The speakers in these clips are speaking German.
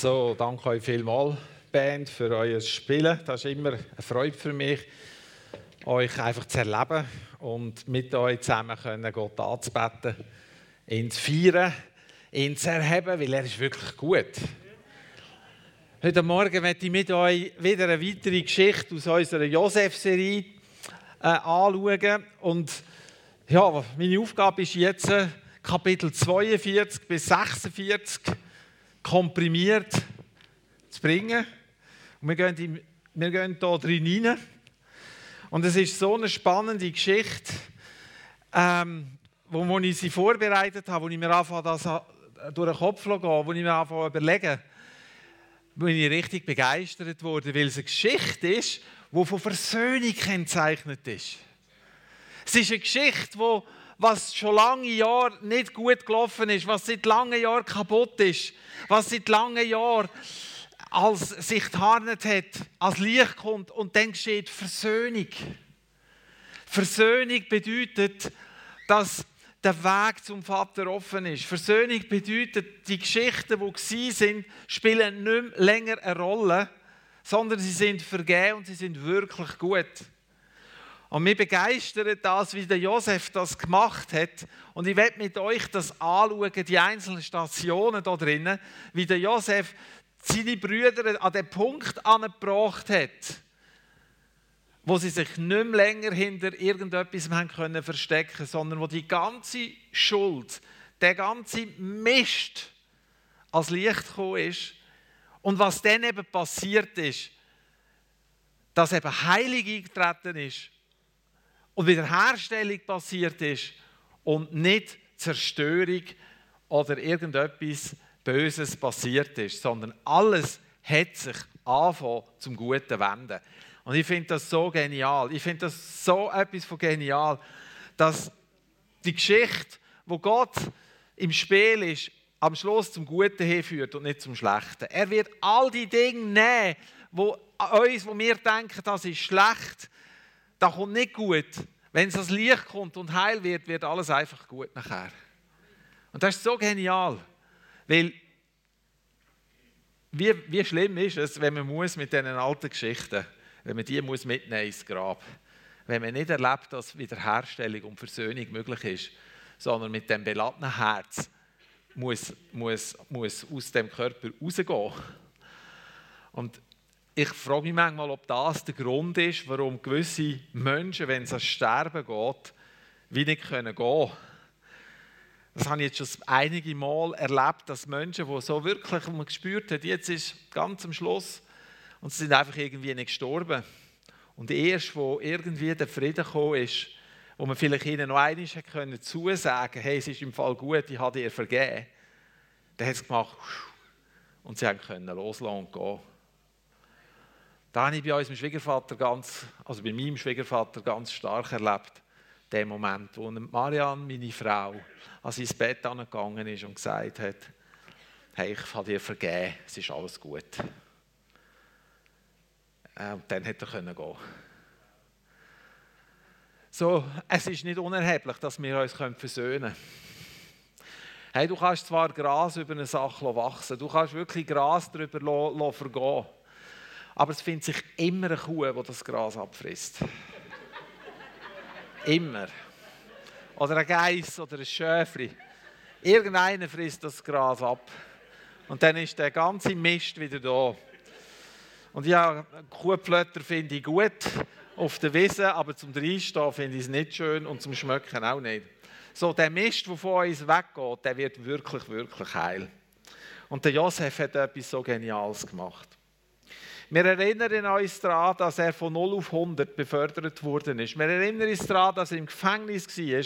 So, danke euch vielmals, Band, für euer Spielen. Das ist immer eine Freude für mich, euch einfach zu erleben und mit euch zusammen können Gott anzubeten, ihn zu feiern, ihn zu erheben, weil er ist wirklich gut. Heute Morgen möchte ich mit euch wieder eine weitere Geschichte aus unserer Josef-Serie äh, anschauen. Und ja, meine Aufgabe ist jetzt, Kapitel 42 bis 46 komprimiert zu bringen. Und wir gehen, in, wir gehen hier drin rein. Und es ist so eine spannende Geschichte, ähm, wo, wo ich sie vorbereitet habe, wo ich mir anfange, das durch den Kopf zu gehen, wo ich mir anfange überlegen, bin ich richtig begeistert wurde, weil es eine Geschichte ist, die von Versöhnung gekennzeichnet ist. Es ist eine Geschichte, die was schon lange Jahre nicht gut gelaufen ist, was seit langen Jahren kaputt ist, was seit langen Jahren als sich tarnet hat, als Licht kommt und dann geschieht Versöhnung. Versöhnung bedeutet, dass der Weg zum Vater offen ist. Versöhnung bedeutet, die Geschichten, die sind, spielen nicht länger eine Rolle, sondern sie sind vergeben und sie sind wirklich gut. Und mich begeistert das, wie der Josef das gemacht hat. Und ich werde mit euch das anschauen, die einzelnen Stationen da drinnen, wie der Josef seine Brüder an den Punkt angebracht hat, wo sie sich nicht mehr länger hinter irgendetwas haben können verstecken, sondern wo die ganze Schuld, der ganze Mist als Licht gekommen ist. Und was dann eben passiert ist, dass eben Heilig eingetreten ist und Wiederherstellung passiert ist und nicht Zerstörung oder irgendetwas Böses passiert ist, sondern alles hat sich angefangen zum Guten wenden. Und ich finde das so genial. Ich finde das so etwas von genial, dass die Geschichte, wo Gott im Spiel ist, am Schluss zum Guten hinführt und nicht zum Schlechten. Er wird all die Dinge nehmen, wo uns, wo wir denken, das ist schlecht, das kommt nicht gut. Wenn das Licht kommt und heil wird, wird alles einfach gut nachher. Und das ist so genial, weil wie, wie schlimm ist es, wenn man muss mit diesen alten Geschichten, wenn man die muss mitnehmen ins Grab, wenn man nicht erlebt, dass Wiederherstellung und Versöhnung möglich ist, sondern mit dem beladenen Herz muss, muss, muss aus dem Körper rausgehen. Und ich frage mich manchmal, ob das der Grund ist, warum gewisse Menschen, wenn es ans Sterben geht, wie nicht gehen können. Das habe ich jetzt schon einige Mal erlebt, dass Menschen, die so wirklich man gespürt haben, jetzt ist ganz am Schluss und sie sind einfach irgendwie nicht gestorben. Und erst, wo irgendwie der Frieden gekommen ist, wo man vielleicht ihnen noch einmal können zusagen hey, es ist im Fall gut, ich habe dir vergeben, dann hat es gemacht und sie können loslassen und gehen. Da habe ich bei unserem Schwiegervater ganz, also bei meinem Schwiegervater ganz stark erlebt, den Moment, wo Marianne, meine Frau, an sein Bett angegangen ist und gesagt hat, hey, ich habe dir vergeben, es ist alles gut. Äh, und dann hätte er gehen So, es ist nicht unerheblich, dass wir uns versöhnen können. Hey, du kannst zwar Gras über eine Sache wachsen, du kannst wirklich Gras darüber vergehen aber es findet sich immer eine Kuh, die das Gras abfrisst. immer. Oder ein Geiss oder ein Schäfli. Irgendeiner frisst das Gras ab. Und dann ist der ganze Mist wieder da. Und ja, Kuhpflötter finde ich gut auf der Wiese, aber zum Reinstehen finde ich es nicht schön und zum Schmöcken auch nicht. So, der Mist, der von uns weggeht, der wird wirklich, wirklich heil. Und der Josef hat etwas so Geniales gemacht. Wir erinnern uns daran, dass er von 0 auf 100 befördert worden ist. Wir erinnern uns daran, dass er im Gefängnis war,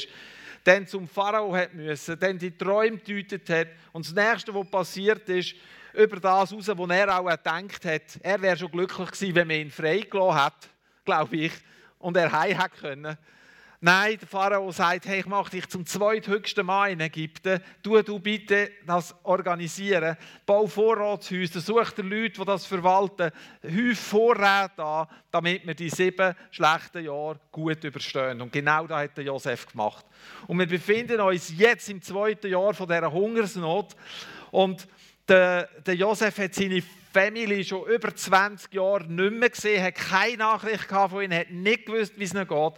dann zum Pharao hat müssen, dann die Träume deutet hat und das Nächste, was passiert ist, über das raus, was er auch gedacht hat. Er wäre schon glücklich gewesen, wenn man ihn freigelassen hätte, glaube ich, und er heim hätte können. Nein, der Pharao sagt, hey, ich mache dich zum zweithöchsten Mann in Ägypten. Tu du bitte das organisieren. Bau Vorratshäuser, such dir Leute, die das verwalten. Häuf Vorräte an, damit wir die sieben schlechten Jahre gut überstehen. Und genau das hat Josef gemacht. Und wir befinden uns jetzt im zweiten Jahr von dieser Hungersnot. Und Der, der Josef hat seine Familie schon über 20 Jahre nicht mehr gesehen, hat keine Nachricht von ihnen, hat nicht gewusst, wie es ihnen geht.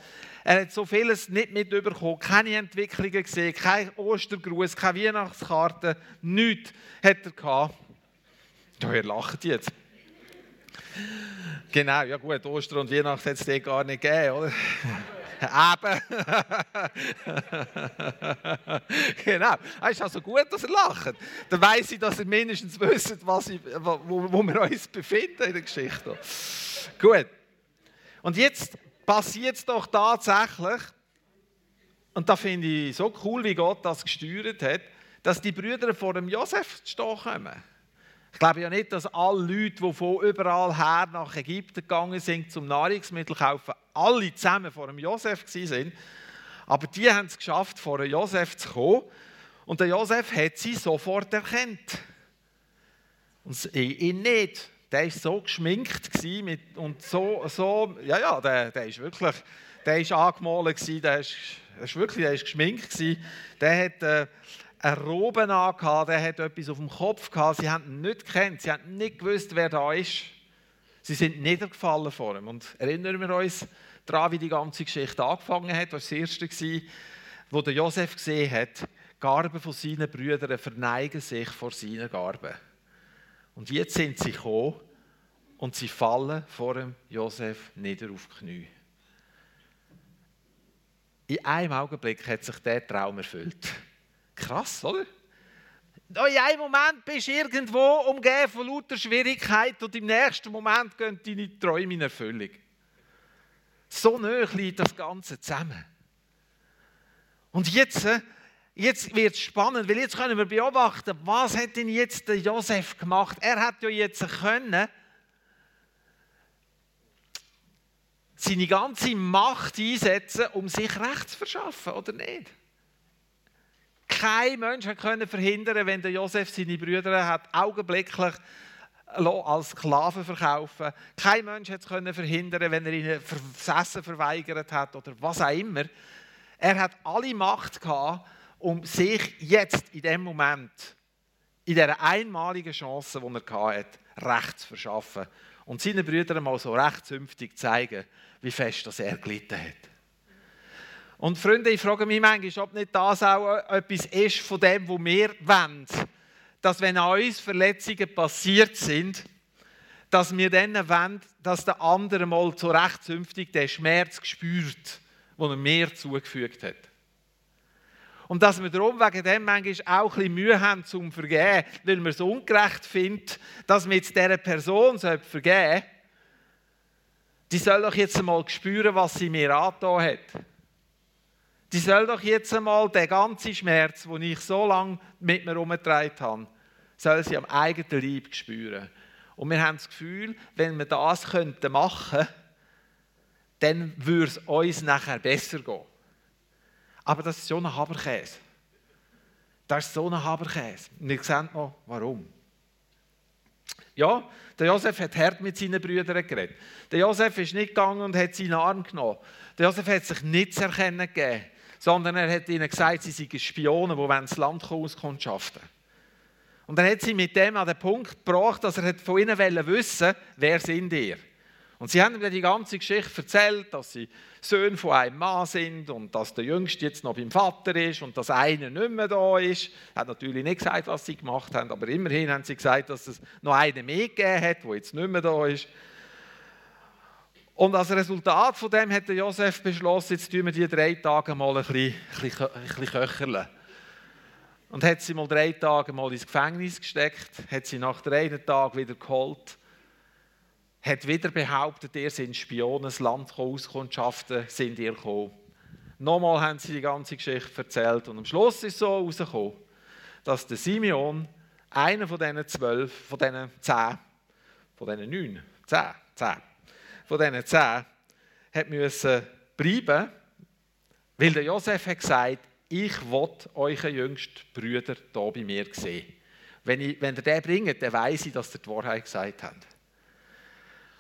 Er hat so vieles nicht mitbekommen, keine Entwicklungen gesehen, kein Ostergruß, keine Weihnachtskarte, nichts hat er gehabt. Ja, ihr lacht jetzt. Genau, ja gut, Ostern und Weihnachten hat es dir gar nicht gegeben, oder? Eben. genau. Es ist also gut, dass er lacht. Dann weiss ich, dass ihr mindestens wisst, was ich, wo, wo wir uns befinden in der Geschichte. Gut. Und jetzt passiert es doch tatsächlich, und da finde ich so cool, wie Gott das gesteuert hat, dass die Brüder vor dem Josef stehen kommen. Ich glaube ja nicht, dass alle Leute, die von überall her nach Ägypten gegangen sind, zum Nahrungsmittel kaufen, alle zusammen vor dem Josef sind. Aber die haben es geschafft, vor dem Josef zu kommen. Und der Josef hat sie sofort erkannt. Und ihn nicht. Der war so geschminkt mit, und so, so, ja, ja, der, der ist wirklich, der ist angemalt gewesen, der ist, der ist wirklich, der ist geschminkt gewesen. Der hat, äh, eine Robe an, der hat etwas auf dem Kopf gehabt. Sie haben ihn nicht gekannt, sie haben nicht gewusst, wer da ist. Sie sind niedergefallen vor ihm. Und erinnern wir uns daran, wie die ganze Geschichte angefangen hat. Das das erste, wo der Josef gesehen hat, Garben von seinen Brüdern verneigen sich vor seinen Garben. Und jetzt sind sie gekommen und sie fallen vor dem Josef nieder auf die Knie. In einem Augenblick hat sich der Traum erfüllt. Krass, oder? in einem Moment bist du irgendwo umgeben von lauter Schwierigkeiten und im nächsten Moment gehen deine Träume in Erfüllung. So nah liegt das Ganze zusammen. Und jetzt, äh, jetzt wird es spannend, weil jetzt können wir beobachten, was hat denn jetzt der Josef gemacht? Er hat ja jetzt können, seine ganze Macht einsetzen, um sich Recht zu verschaffen, oder nicht? Kein Mensch konnte verhindern, wenn der Josef seine Brüder hat augenblicklich als Sklaven verkaufen. Kein Mensch konnte verhindern, wenn er ihnen das Essen verweigert hat oder was auch immer. Er hat alle Macht gehabt, um sich jetzt in dem Moment, in dieser einmaligen Chance, die er hatte, Recht zu verschaffen und seinen Brüdern mal so recht zeigen, wie fest das er gelitten hat. Und Freunde, ich frage mich manchmal, ob nicht das auch etwas ist von dem, was wir wollen. Dass wenn an uns Verletzungen passiert sind, dass wir dann wollen, dass der andere mal so recht zünftig den Schmerz spürt, den er mir zugefügt hat. Und dass wir darum wegen dem manchmal auch ein Mühe haben zum Vergeben, weil wir es ungerecht finden, dass wir jetzt dieser Person vergeben die soll doch jetzt einmal spüren, was sie mir angetan hat. Die soll doch jetzt einmal den ganzen Schmerz, den ich so lange mit mir herumgetragen habe, soll sie am eigenen Leib spüren. Und wir haben das Gefühl, wenn wir das machen könnten, dann würde es uns nachher besser gehen. Aber das ist so ein Haberkäse. Das ist so ein Haberkäse. Und ihr seht noch, warum. Ja, der Josef hat hart mit seinen Brüdern geredet. Der Josef ist nicht gegangen und hat seinen Arm genommen. Der Josef hat sich nicht zu erkennen gegeben sondern er hat ihnen gesagt, sie seien Spione, die das Land auskundschaften Und er hat sie mit dem an den Punkt gebracht, dass er von ihnen wissen wer sind ihr. Und sie haben ihm die ganze Geschichte erzählt, dass sie Söhne von einem Mann sind und dass der Jüngste jetzt noch beim Vater ist und dass einer nicht mehr da ist. Hat natürlich nicht gesagt, was sie gemacht haben, aber immerhin haben sie gesagt, dass es noch einen mehr gegeben hat, der jetzt nicht mehr da ist. Und als Resultat von dem hat Josef beschlossen, jetzt tun wir die drei Tage mal ein bisschen, ein bisschen, köcheln. Und hat sie mal drei Tage mal ins Gefängnis gesteckt, hat sie nach drei Tagen wieder geholt, hat wieder behauptet, ihr seid Spione, das Land Auskundschaften sind ihr gekommen. Nochmal haben sie die ganze Geschichte erzählt und am Schluss ist so herausgekommen, dass der Simeon, einer von diesen zwölf, von diesen zehn, von diesen neun, zehn, zehn, von diesen zehn hat müssen bleiben, weil der Josef hat gesagt, ich will eure jüngsten Brüder hier bei mir sehen. Wenn, ich, wenn ihr den bringt, dann weiss ich, dass ihr die Wahrheit gesagt habt.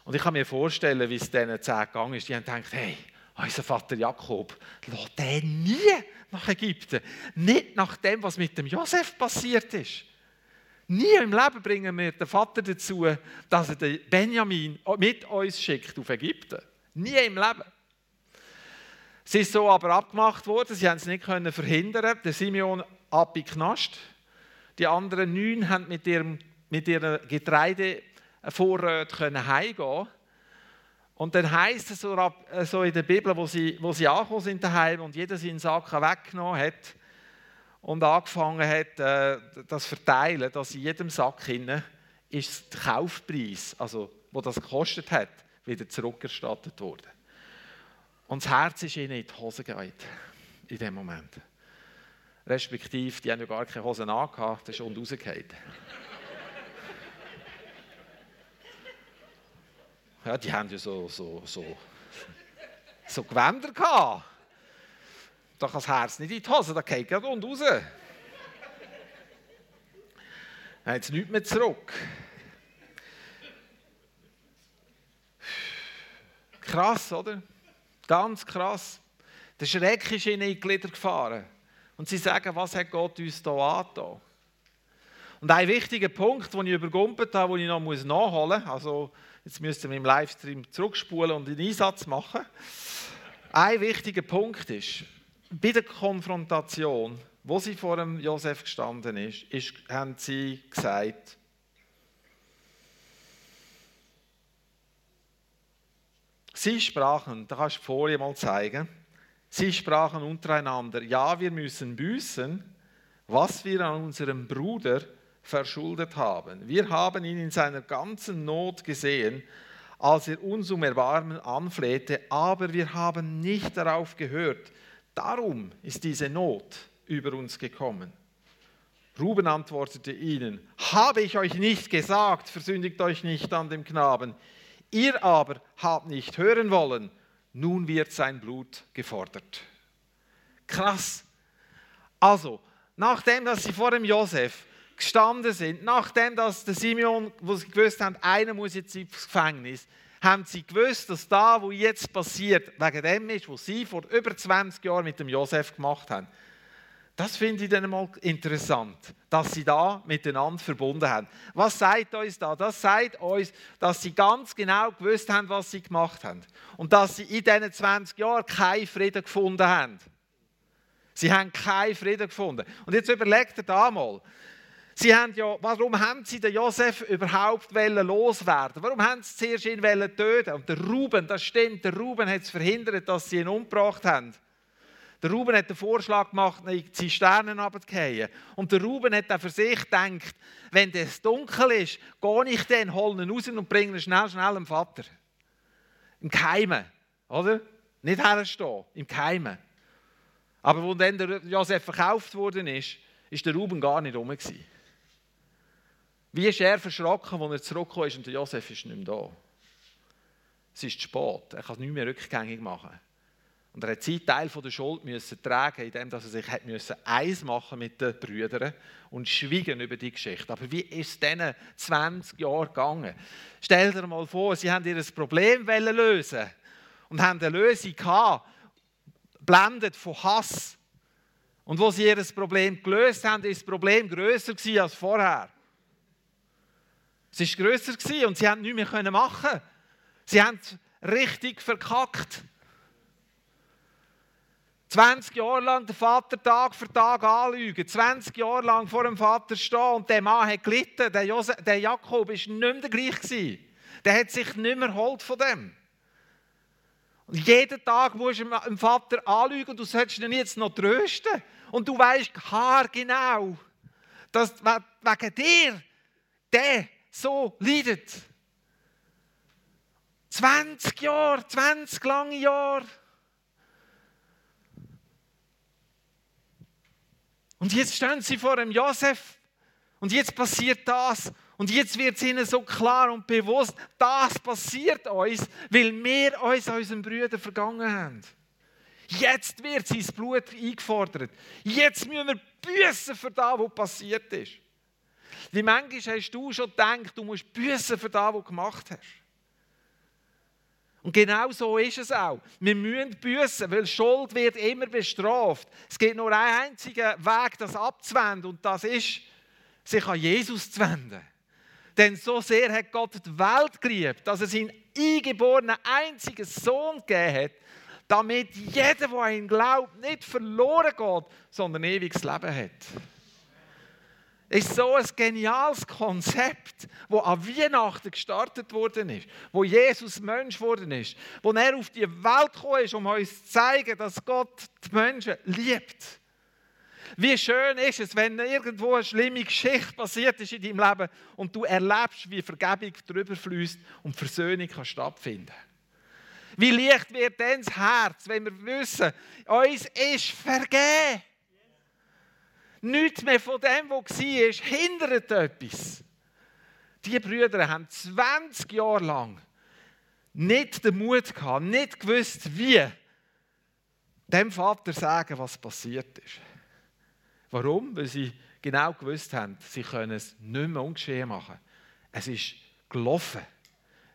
Und ich kann mir vorstellen, wie es diesen zehn gegangen ist. Die haben gedacht, hey, unser Vater Jakob, lass den nie nach Ägypten. Nicht nach dem, was mit dem Josef passiert ist. Nie im Leben bringen wir den Vater dazu, dass er den Benjamin mit uns schickt auf Ägypten. Nie im Leben. Es ist so aber abgemacht worden, sie haben es nicht können verhindern. Der Simeon ab in Knast. Die anderen neun haben mit ihrem mit ihren Getreidevorräten heimgehen Und dann heisst es so, so in der Bibel, wo sie, wo sie angekommen sind daheim und jeder seinen Sack weggenommen hat und angefangen hat, äh, das verteilen, dass in jedem Sack hinein ist der Kaufpreis, also wo das gekostet hat, wieder zurückerstattet wurde. Und das Herz ist ihnen in die Hose gegangen in dem Moment. Respektive, die haben ja gar keine Hosen angehabt, das ist unten rausgefallen. Ja, die haben ja so, so, so, so Gewänder gehabt. Da kann das Herz nicht in die Hose, da geht gerade und raus. Dann hat es nichts mehr zurück. Krass, oder? Ganz krass. Der Schreck ist ihnen in die Glieder gefahren. Und sie sagen, was hat Gott uns hier angetan? Und ein wichtiger Punkt, den ich übergumpelt habe, den ich noch nachholen muss, also Jetzt müsst ihr im Livestream zurückspulen und einen Einsatz machen. Ein wichtiger Punkt ist, bei der Konfrontation, wo sie vor dem Josef gestanden ist, ist haben sie gesagt, Sie sprachen, da kannst du die Folie mal zeigen, sie sprachen untereinander, ja, wir müssen büßen, was wir an unserem Bruder verschuldet haben. Wir haben ihn in seiner ganzen Not gesehen, als er uns um Erbarmen anflehte, aber wir haben nicht darauf gehört. Darum ist diese Not über uns gekommen. Ruben antwortete ihnen, habe ich euch nicht gesagt, versündigt euch nicht an dem Knaben. Ihr aber habt nicht hören wollen, nun wird sein Blut gefordert. Krass. Also, nachdem dass sie vor dem Josef gestanden sind, nachdem dass der Simeon, wo sie gewusst haben, einer muss jetzt ins Gefängnis, haben sie gewusst, dass da, wo jetzt passiert, wegen dem ist, was sie vor über 20 Jahren mit dem Josef gemacht haben. Das finde ich dann mal interessant, dass sie da miteinander verbunden haben. Was sagt uns da? Das sagt uns, dass sie ganz genau gewusst haben, was sie gemacht haben. Und dass sie in diesen 20 Jahren keinen Frieden gefunden haben. Sie haben keinen Frieden gefunden. Und jetzt überlegt ihr da mal, Sie haben ja, warum haben sie den Josef überhaupt loswerden? Warum haben sie zuerst ihn töten? Und der Ruben, das stimmt, der Ruben hat es verhindert, dass sie ihn umgebracht haben. Der Ruben hat den Vorschlag gemacht, in die Zisternen runterzugehen. Und der Ruben hat dann für sich gedacht, wenn es dunkel ist, gehe ich dann, hole ihn raus und bringe ihn schnell, schnell dem Vater. Im Keimen, oder? Nicht herstehen, im Keimen. Aber wo dann der Josef verkauft worden ist, ist der Ruben gar nicht rum. Gewesen. Wie ist er verschrocken, als er zurückgekommen ist und Josef ist nicht mehr da? Es ist zu spät. Er kann es nicht mehr rückgängig machen. Und er hat seinen Teil der Schuld müssen tragen, indem er sich hat müssen eins machen mit den Brüdern und schwiegen über die Geschichte. Aber wie ist es diesen 20 Jahren gegangen? Stell dir mal vor, sie haben ihr Problem lösen und haben eine Lösung gehabt, blendet von Hass. Und wo sie ihr Problem gelöst haben, ist das Problem größer als vorher. Es war grösser und sie haben nichts mehr machen Sie haben richtig verkackt. 20 Jahre lang den Vater Tag für Tag anlügen, 20 Jahre lang vor dem Vater stehen und der Mann hat gelitten. Der, Josef, der Jakob war nicht mehr der gleiche. Der hat sich nicht mehr geholt von dem. Und jeden Tag musst du dem Vater anlügen und du sollst ihn jetzt noch trösten. Und du weißt haargenau, dass wegen dir der so leidet. 20 Jahre, 20 lange Jahre. Und jetzt stehen sie vor dem Josef und jetzt passiert das. Und jetzt wird es ihnen so klar und bewusst, das passiert uns, weil wir uns unseren Brüdern vergangen haben. Jetzt wird sein Blut eingefordert. Jetzt müssen wir büßen für das, was passiert ist. Wie manchmal hast du schon gedacht, du musst büßen für das, was du gemacht hast. Und genau so ist es auch. Wir müssen büßen, weil Schuld wird immer bestraft. Es gibt nur einen einzigen Weg, das abzuwenden, und das ist, sich an Jesus zu wenden. Denn so sehr hat Gott die Welt geliebt, dass er seinen eingeborenen einzigen Sohn gegeben hat, damit jeder, der an ihn glaubt, nicht verloren geht, sondern ewiges Leben hat. Ist so ein geniales Konzept, wo an Weihnachten gestartet worden ist, wo Jesus Mensch geworden ist, wo er auf die Welt gekommen ist, um uns zu zeigen, dass Gott die Menschen liebt. Wie schön ist es, wenn irgendwo eine schlimme Geschichte passiert ist in deinem Leben und du erlebst, wie Vergebung drüber fließt und Versöhnung kann stattfinden. Wie leicht wird denn das Herz, wenn wir wissen, uns ist vergeben. Nichts mehr von dem, was war, hindert etwas. Die Brüder haben 20 Jahre lang nicht den Mut gehabt, nicht gewusst, wie dem Vater sagen, was passiert ist. Warum? Weil sie genau gewusst haben, sie können es nicht mehr ungeschehen machen. Es ist gelaufen.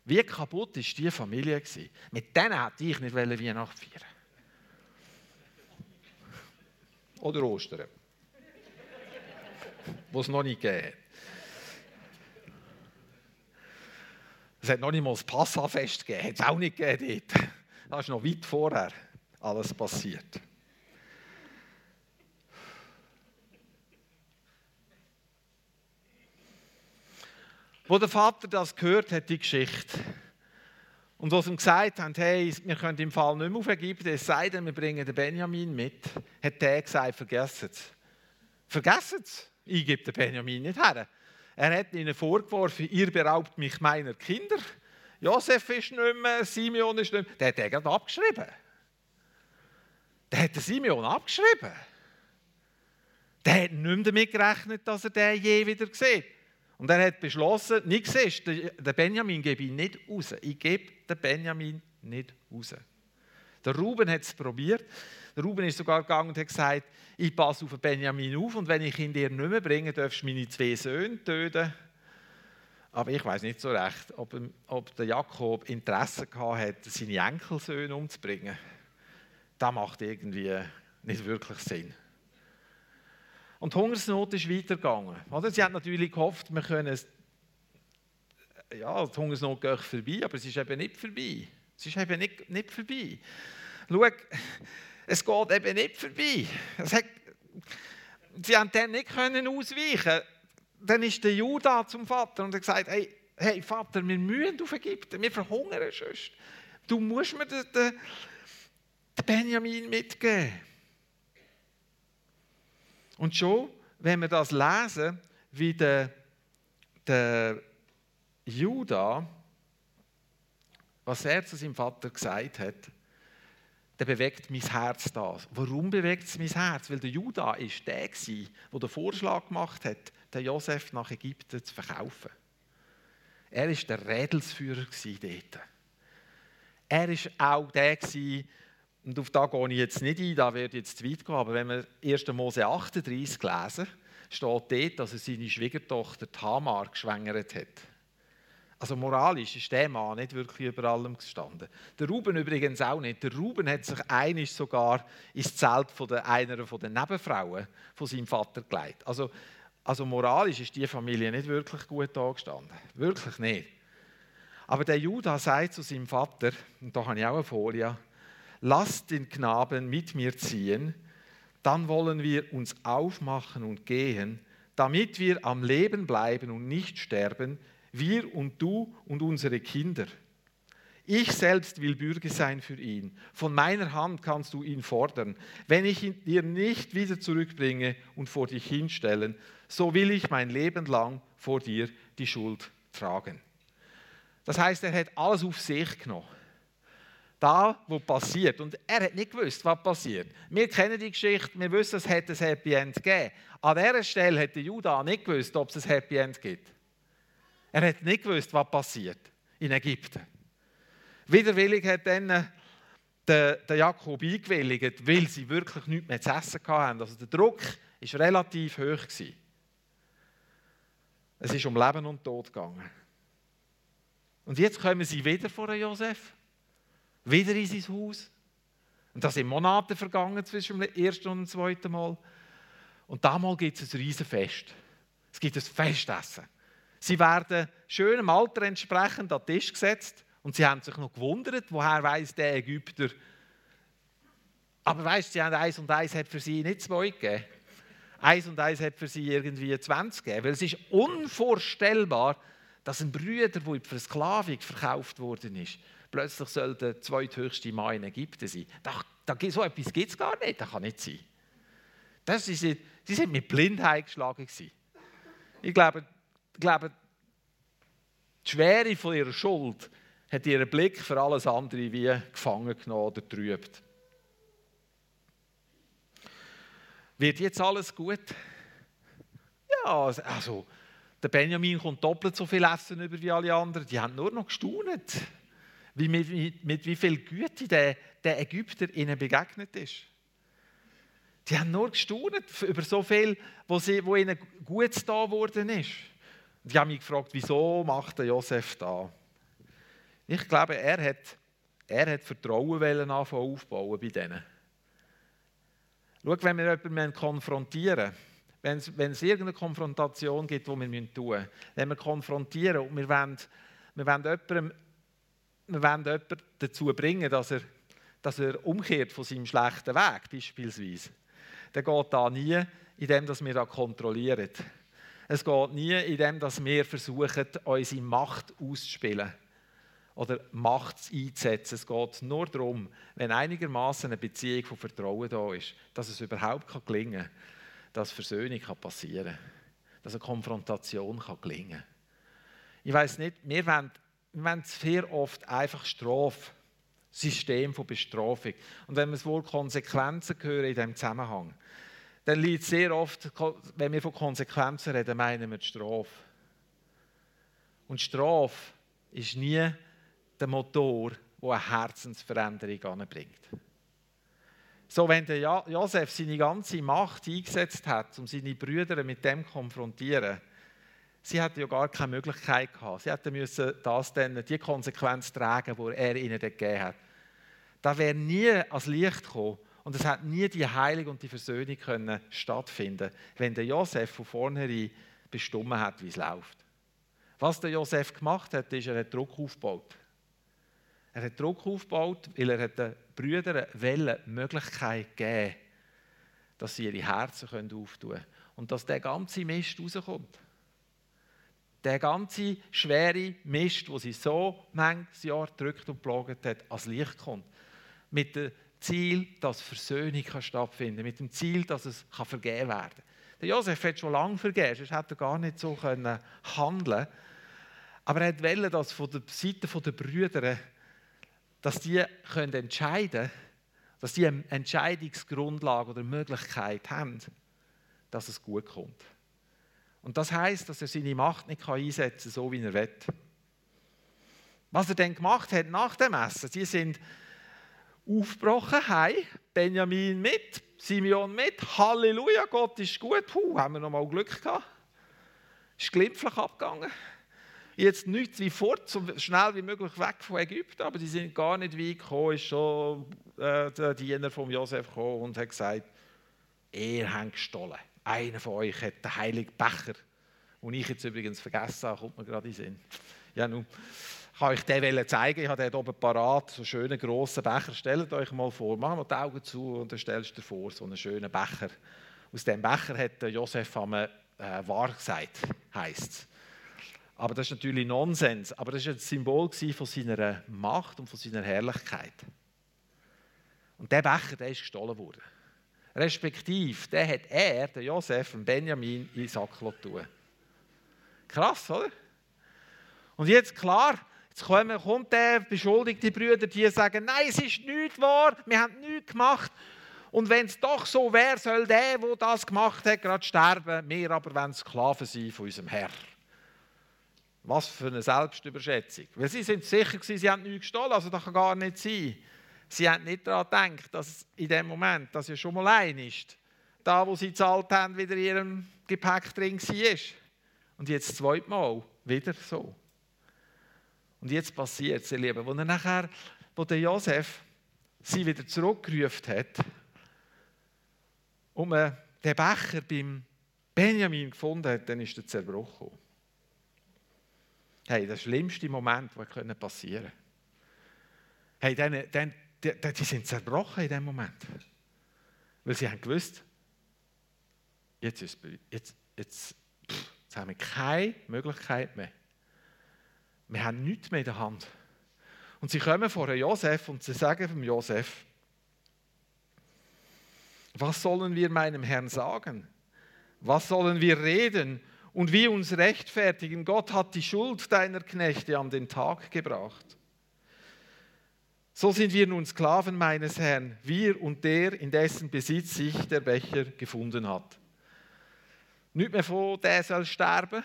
Wie kaputt war diese Familie? Mit denen hätte ich nicht Weihnachten feiern Oder Ostern was es noch nicht gegeben Es hat noch nicht mal das Passafest gegeben, hat es auch nicht gegeben dort. Das ist noch weit vorher alles passiert. Wo der Vater das gehört hat, die Geschichte, und was ihm gesagt haben, hey, wir können im Fall nicht mehr auf es sei denn, wir bringen den Benjamin mit, hat der gesagt, vergessen es. Vergessen es. Ich gebe den Benjamin nicht her. Er hat ihnen vorgeworfen, ihr beraubt mich meiner Kinder. Josef ist nicht mehr, Simeon ist nicht mehr. Der hat er gerade abgeschrieben. Der hat den Simeon abgeschrieben. Der hat nicht mehr damit gerechnet, dass er den je wieder sieht. Und er hat beschlossen, nichts ist, den Benjamin gebe ich nicht raus. Ich gebe den Benjamin nicht raus. Der Ruben hat es probiert. Der Ruben ist sogar gegangen und hat gesagt, ich passe auf Benjamin auf und wenn ich ihn dir nicht mehr bringe, darfst du meine zwei Söhne töten. Aber ich weiß nicht so recht, ob, ob der Jakob Interesse gehabt hat, seine Enkelsöhne umzubringen. Das macht irgendwie nicht wirklich Sinn. Und die Hungersnot ist weitergegangen. Oder? Sie hat natürlich gehofft, wir können es. Ja, die Hungersnot geht vorbei, aber es ist eben nicht vorbei. Es ist eben nicht, nicht vorbei. Schau, es geht eben nicht vorbei. Hat, sie haben dann nicht können ausweichen. Dann ist der Judah zum Vater und hat gesagt, hey, hey Vater, wir müssen auf Ägypten, wir verhungern sonst. Du musst mir den, den Benjamin mitgeben. Und schon, wenn wir das lesen, wie der, der Judah, was er zu seinem Vater gesagt hat, dann bewegt mein Herz das. Warum bewegt es mein Herz? Weil der Judah ist der gewesen, der den Vorschlag gemacht hat, den Josef nach Ägypten zu verkaufen. Er ist der Rädelsführer dort. Er ist auch der und auf da gehe ich jetzt nicht ein, da wird jetzt zu weit gehen, aber wenn wir 1. Mose 38 lesen, steht dort, dass er seine Schwiegertochter Tamar geschwängert hat. Also moralisch ist der Mann nicht wirklich über allem gestanden. Der Ruben übrigens auch nicht. Der Ruben hat sich einig sogar ins Zelt von der, einer von den Nebenfrauen von seinem Vater gelegt. Also, also moralisch ist die Familie nicht wirklich gut da gestanden. Wirklich nicht. Aber der Judah sagt zu seinem Vater, und da habe ich auch eine Folie, lass den Knaben mit mir ziehen, dann wollen wir uns aufmachen und gehen, damit wir am Leben bleiben und nicht sterben, wir und du und unsere Kinder. Ich selbst will Bürger sein für ihn. Von meiner Hand kannst du ihn fordern. Wenn ich ihn dir nicht wieder zurückbringe und vor dich hinstellen, so will ich mein Leben lang vor dir die Schuld tragen. Das heißt, er hat alles auf sich genommen. Da, wo passiert. Und er hat nicht gewusst, was passiert. Wir kennen die Geschichte, wir wissen, es hätte ein Happy End gegeben. An dieser Stelle hätte Judah nicht gewusst, ob es ein Happy End gibt. Er hat nicht gewusst, was passiert in Ägypten. Widerwillig hat dann äh, der, Jakob eingewilligt, weil sie wirklich nichts mehr zu essen hatten. Also der Druck war relativ hoch. Es ist um Leben und Tod gegangen. Und jetzt kommen sie wieder vor Josef, wieder in sein Haus. Und das sind Monate vergangen zwischen dem ersten und dem zweiten Mal. Und damals gibt es ein Riesenfest. Es gibt ein Festessen. Sie werden schönem Alter entsprechend an den Tisch gesetzt und sie haben sich noch gewundert, woher weiß der Ägypter. Aber weißt, sie haben eins und eins hat für sie nicht zwei gegeben. Eins und eins hat für sie irgendwie 20 gegeben. Weil es ist unvorstellbar, dass ein Brüder, der für Versklavung verkauft worden ist, plötzlich soll der zweithöchste Mann in Ägypten sein. Da, da, so etwas gibt es gar nicht, das kann nicht sein. Das, sind, sie sind mit Blindheit geschlagen. Gewesen. Ich glaube, ich glaube, die Schwere von ihrer Schuld hat ihren Blick für alles andere wie gefangen genommen oder trübt. Wird jetzt alles gut? Ja, also der Benjamin kommt doppelt so viel Essen über wie alle anderen. Die haben nur noch gestaunt, wie mit, mit, wie viel Güte der, der Ägypter ihnen begegnet ist. Die haben nur gestaunt über so viel, wo ihnen gut da worden ist. Die haben mich gefragt, wieso macht der Josef da? Ich glaube, er hat, er hat Vertrauen aufbauen bei denen. Schau, wenn wir jemanden konfrontieren, wenn es, wenn es irgendeine Konfrontation gibt, die wir tun müssen, wenn wir konfrontieren und wir wollen, wir wollen, jemanden, wir wollen jemanden dazu bringen, dass er, dass er umkehrt von seinem schlechten Weg, beispielsweise, dann geht da nie, indem wir das kontrollieren. Es geht nie, indem wir versuchen, unsere Macht auszuspielen oder Macht einzusetzen. Es geht nur darum, wenn einigermaßen eine Beziehung von Vertrauen da ist, dass es überhaupt gelingen kann, dass Versöhnung passieren kann, dass eine Konfrontation gelingen kann. Ich weiß nicht, wir wollen, wir wollen sehr oft einfach Strafe, System von Bestrafung. Und wenn wir es wohl Konsequenzen hören in diesem Zusammenhang, dann liegt sehr oft, wenn wir von Konsequenzen reden, meinen wir die Strafe. Und Strafe ist nie der Motor, der eine Herzensveränderung anbringt. So, wenn der Josef seine ganze Macht eingesetzt hat, um seine Brüder mit dem zu konfrontieren, sie hatten ja gar keine Möglichkeit gehabt. Sie hätten müssen das dann, die Konsequenz tragen, die er ihnen gegeben hat. Da wäre nie ans Licht gekommen und es hat nie die Heilung und die Versöhnung können stattfinden, wenn der Josef von vornherein bestimmt hat, wie es läuft. Was der Josef gemacht hat, ist, er hat Druck aufgebaut. Er hat Druck aufgebaut, weil er den Brüdern eine Möglichkeit gegeben dass sie ihre Herzen auftun können und dass der ganze Mist rauskommt. Der ganze schwere Mist, wo sie so manches Jahr gedrückt und geplagt hat, als Licht kommt. Mit dem Ziel, dass Versöhnung kann stattfinden. Mit dem Ziel, dass es kann vergeben werden kann. Der Josef hat schon lange vergeben, sonst hätte er gar nicht so handeln können. Aber er wollte, dass von der Seite der Brüder dass die können entscheiden können, dass die eine Entscheidungsgrundlage oder Möglichkeit haben, dass es gut kommt. Und das heißt, dass er seine Macht nicht einsetzen kann, so wie er will. Was er dann gemacht hat nach dem Essen, sie sind aufgebrochen, hey, Benjamin mit, Simeon mit, Halleluja, Gott ist gut, Puh, haben wir noch mal Glück gehabt. Ist glimpflich abgegangen. Jetzt nichts wie fort, so schnell wie möglich weg von Ägypten, aber die sind gar nicht weit gekommen, ist schon äh, der Diener von Josef gekommen und hat gesagt, er hat gestohlen. Einer von euch hat den heiligen Becher, den ich jetzt übrigens vergessen habe, kommt mir gerade in den Sinn. Ja, nun, kann ich den zeigen. Ich habe den oben parat, so einen schönen grossen Becher. Stellt euch mal vor, machen wir die Augen zu und dann stellst du dir vor, so einen schönen Becher. Aus dem Becher hat Josef einmal äh, wahr gesagt, heisst es. Aber das ist natürlich Nonsens. Aber das war ein Symbol von seiner Macht und von seiner Herrlichkeit. Und der Becher, der ist gestohlen worden. Respektiv, der hat er, der Josef, und Benjamin in den Sack tun. Krass, oder? Und jetzt klar, jetzt kommt der beschuldigte Brüder, die sagen, nein, es ist nichts wahr, wir haben nichts gemacht. Und wenn es doch so wäre, soll der, der das gemacht hat, gerade sterben. Wir aber wollen Sklaven sein von unserem Herr. Was für eine Selbstüberschätzung. Weil sie sind sicher gewesen, sie haben nichts gestohlen, also das kann gar nicht sein. Sie haben nicht daran gedacht, dass in dem Moment, dass ja schon mal ein ist, da, wo sie gezahlt haben, wieder in ihrem Gepäck drin war. Und jetzt zweimal wieder so. Und jetzt passiert es, ihr Lieben, wo er nachher, wo der Josef sie wieder zurückgerufen hat, und man den Becher beim Benjamin gefunden hat, dann ist er zerbrochen. Hey, der schlimmste Moment, der passieren konnte. Hey, dann, dann, die, die sind zerbrochen in dem Moment. Weil sie haben gewusst, jetzt, ist, jetzt, jetzt, jetzt haben wir keine Möglichkeit mehr. Wir haben nichts mehr in der Hand. Und sie kommen vor Josef und sie sagen dem Josef, was sollen wir meinem Herrn sagen? Was sollen wir reden und wie uns rechtfertigen? Gott hat die Schuld deiner Knechte an den Tag gebracht. So sind wir nun Sklaven meines Herrn, wir und der, in dessen Besitz sich der Becher gefunden hat. Nicht mehr von, der soll sterben.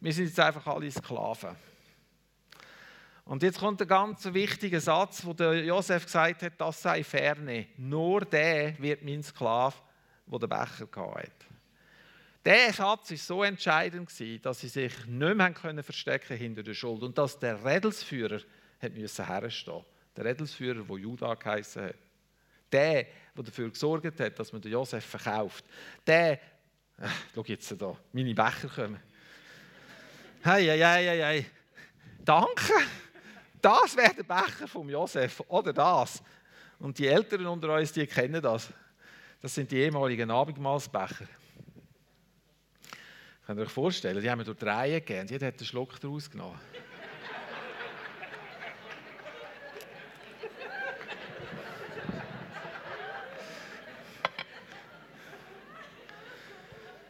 Wir sind jetzt einfach alle Sklaven. Und jetzt kommt ein ganz wichtiger Satz, wo der Josef gesagt hat, das sei ferne. Nur der wird mein Sklave, wo der Becher hat. Der Satz war so entscheidend, dass sie sich nicht mehr können verstecken hinter der Schuld und dass der Redelsführer müssen herstehen. Der Redelsführer, der Judah geheißen hat. Der, der dafür gesorgt hat, dass man den Josef verkauft. Der, äh, schau jetzt da, meine Becher kommen. Hey, hey, hey, hey. Danke. Das wäre der Becher vom Josef oder das. Und die Älteren unter uns, die kennen das. Das sind die ehemaligen Abendmahlsbecher. Könnt ihr euch vorstellen, die haben wir durch die Reihe gegeben. Jeder hat einen Schluck daraus genommen.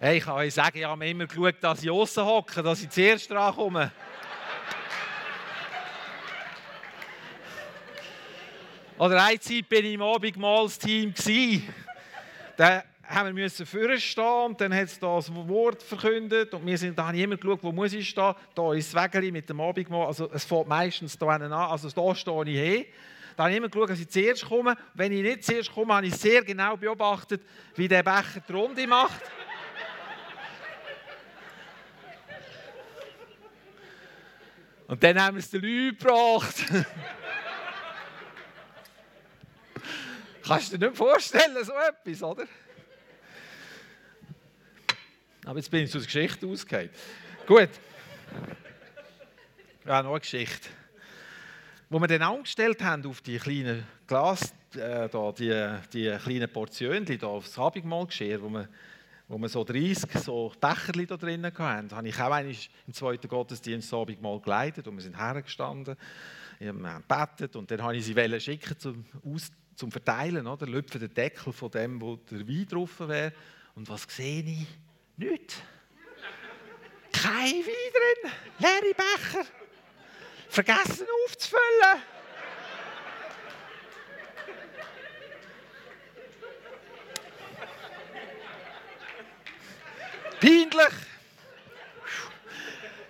Hey, ich kann euch sagen, ich habe immer geschaut, dass ich außen hocke, dass ich zuerst dran komme. Oder eine Zeit bin ich im Abendmahlsteam. Da haben wir vorstehen und dann hat es das Wort verkündet und wir sind, da habe ich immer geschaut, wo muss ich stehen. Da ist das Wägeli mit dem Abendmahl, also es fängt meistens da an, also da stehe ich hin. Da habe ich immer geschaut, dass ich zuerst komme. Wenn ich nicht zuerst komme, habe ich sehr genau beobachtet, wie der Becher die Runde macht. Und dann haben wir es den Leuten gebracht. Kannst du dir nicht vorstellen, so etwas, oder? Aber jetzt bin ich zur Geschichte ausgegangen. Gut. Ja, noch eine Geschichte. Wo wir dann angestellt haben auf die kleinen Glas, äh, da, die, die kleinen Portionen, da aufs Abendmahlgeschirr, wo wir wo wir so 30 so Becher da drinnen hatten, habe ich auch einmal im zweiten Gottesdienst Abend mal geleitet und wir sind hergestanden, wir haben gebetet und dann habe ich sie schicken zum, aus, zum Verteilen, oder? Lüpfen den Deckel von dem, wo der Wein drauf wäre. Und was sehe ich? Nichts. Kein Wein drin, leere Becher. Vergessen aufzufüllen. Peinlich.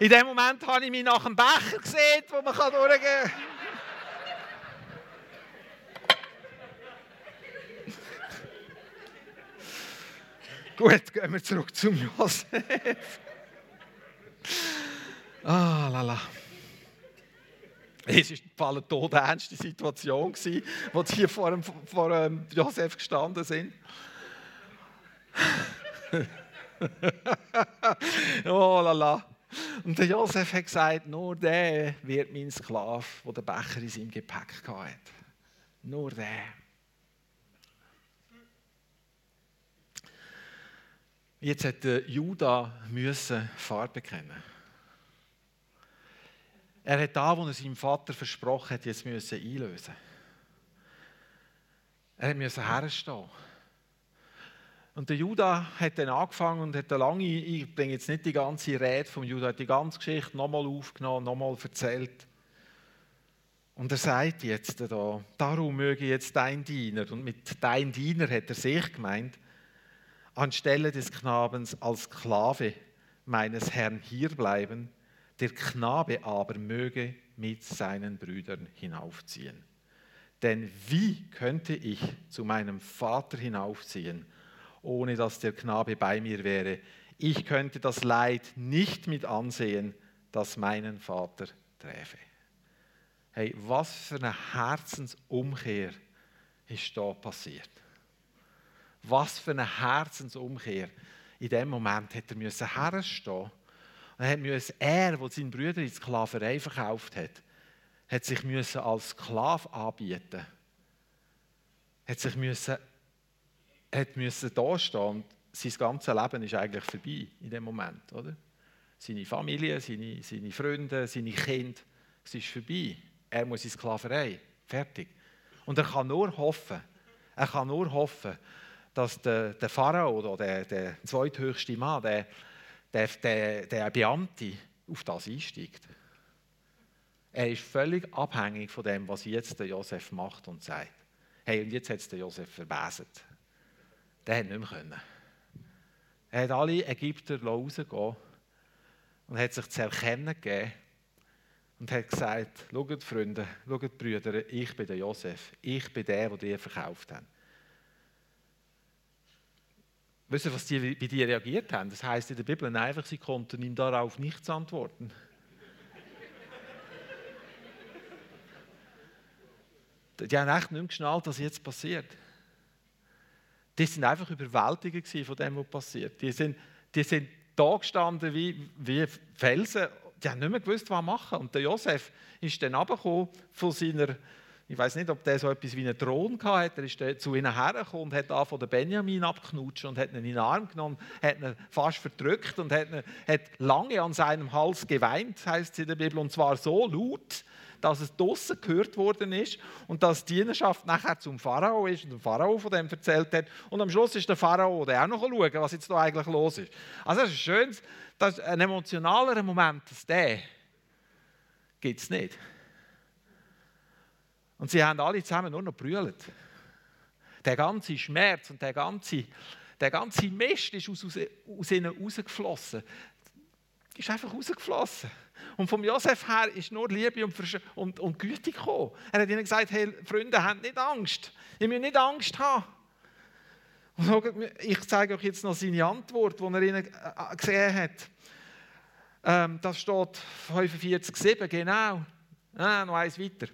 In dem Moment habe ich mich nach einem Becher gesehen, wo man durchgehen kann. Gut, gehen wir zurück zum Josef. Ah, lala. Es war eine todernste Situation, wo sie hier vor, dem, vor dem Josef gestanden sind. oh lala. Und der Josef hat gesagt, nur der wird mein Sklave, der den Becher in seinem Gepäck hat. Nur der. Jetzt hat der Judah müssen Farbe bekennen. Er hat da, wo er seinem Vater versprochen hat, jetzt müssen einlösen. Er musste herstehen. Und der Judah hat dann angefangen und hat eine lange, ich bringe jetzt nicht die ganze Rede vom Judah, hat die ganze Geschichte nochmal aufgenommen, nochmal erzählt. Und er sagt jetzt da, darum möge jetzt dein Diener, und mit dein Diener hat er sich gemeint, anstelle des Knabens als Sklave meines Herrn hierbleiben, der Knabe aber möge mit seinen Brüdern hinaufziehen. Denn wie könnte ich zu meinem Vater hinaufziehen ohne dass der Knabe bei mir wäre. Ich könnte das Leid nicht mit ansehen, das meinen Vater träfe. Hey, was für eine Herzensumkehr ist da passiert? Was für eine Herzensumkehr. in dem Moment hat er müssen herstehen. Und er er, der seinen Brüder in Sklaverei verkauft hat, hat sich als Sklave anbieten. Hat sich müssen, hat müssen da stehen und sein ganzes Leben ist eigentlich vorbei in dem Moment, oder? Seine Familie, seine, seine Freunde, seine Kinder, es ist vorbei. Er muss in Sklaverei. Fertig. Und er kann nur hoffen, er kann nur hoffen, dass der, der Pharao oder der, der zweithöchste Mann, der, der, der, der Beamte, auf das einsteigt. Er ist völlig abhängig von dem, was jetzt der Josef macht und sagt. Hey, und jetzt hat es der Josef verbessert. Der hat nicht mehr können. Er hat alle Ägypter rausgehen und hat sich zu erkennen gegeben und hat gesagt, schaut Freunde, schaut Brüder, ich bin der Josef, ich bin der, der ihr verkauft hat. Wisst ihr, was die bei dir reagiert haben? Das heißt in der Bibel einfach, sie konnten ihm darauf nichts antworten. die haben echt nicht mehr geschnallt, was jetzt passiert. Die sind einfach überwältigt von dem, was passiert. Die sind, die sind da gestanden wie, wie Felsen die haben nicht mehr gewusst, was machen. Und der Josef ist dann runtergekommen von seiner, ich weiß nicht, ob der so etwas wie einen Thron hatte. Er ist zu ihnen hergekommen und hat von den Benjamin abgeknutscht und hat ihn in den Arm genommen, hat ihn fast verdrückt und hat, ihn, hat lange an seinem Hals geweint, heißt es in der Bibel, und zwar so laut, dass es draussen gehört worden ist und dass die Dienerschaft nachher zum Pharao ist und der Pharao von dem erzählt hat. Und am Schluss ist der Pharao, der auch noch schauen, was jetzt da eigentlich los ist. Also das ist schön, das ist ein emotionaler Moment als der gibt es nicht. Und sie haben alle zusammen nur noch brüllt. Der ganze Schmerz und der ganze, der ganze Mist ist aus, aus, aus ihnen rausgeflossen. Ist einfach rausgeflossen. Und vom Josef her ist nur Liebe und, und, und Güte gekommen. Er hat ihnen gesagt: Hey, Freunde, habt nicht Angst. Ihr müsst nicht Angst haben. Ich zeige euch jetzt noch seine Antwort, die er ihnen äh, gesehen hat. Ähm, das steht 45,7, genau. Ah, noch eins weiter.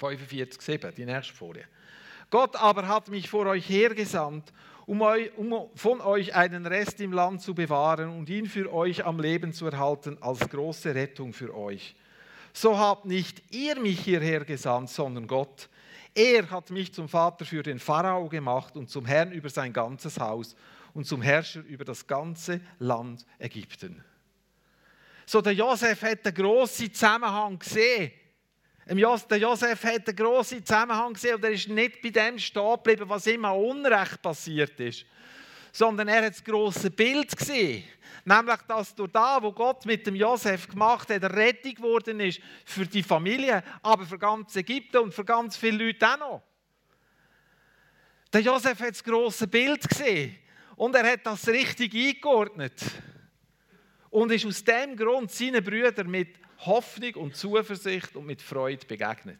45,7, die nächste Folie. Gott aber hat mich vor euch hergesandt, um, euch, um von euch einen Rest im Land zu bewahren und ihn für euch am Leben zu erhalten als große Rettung für euch. So habt nicht ihr mich hierher gesandt, sondern Gott. Er hat mich zum Vater für den Pharao gemacht und zum Herrn über sein ganzes Haus und zum Herrscher über das ganze Land Ägypten. So, der Josef hat den grossen Zusammenhang gesehen. Der Josef hat den grossen Zusammenhang gesehen und er ist nicht bei dem stehen geblieben, was immer Unrecht passiert ist, sondern er hat das grosse Bild gesehen. Nämlich, dass durch da, wo Gott mit dem Josef gemacht hat, Rettung geworden ist für die Familie, aber für ganz Ägypten und für ganz viele Leute auch noch. Der Josef hat das grosse Bild gesehen und er hat das richtig eingeordnet. Und ist aus dem Grund seinen Brüdern mit Hoffnung und Zuversicht und mit Freude begegnet.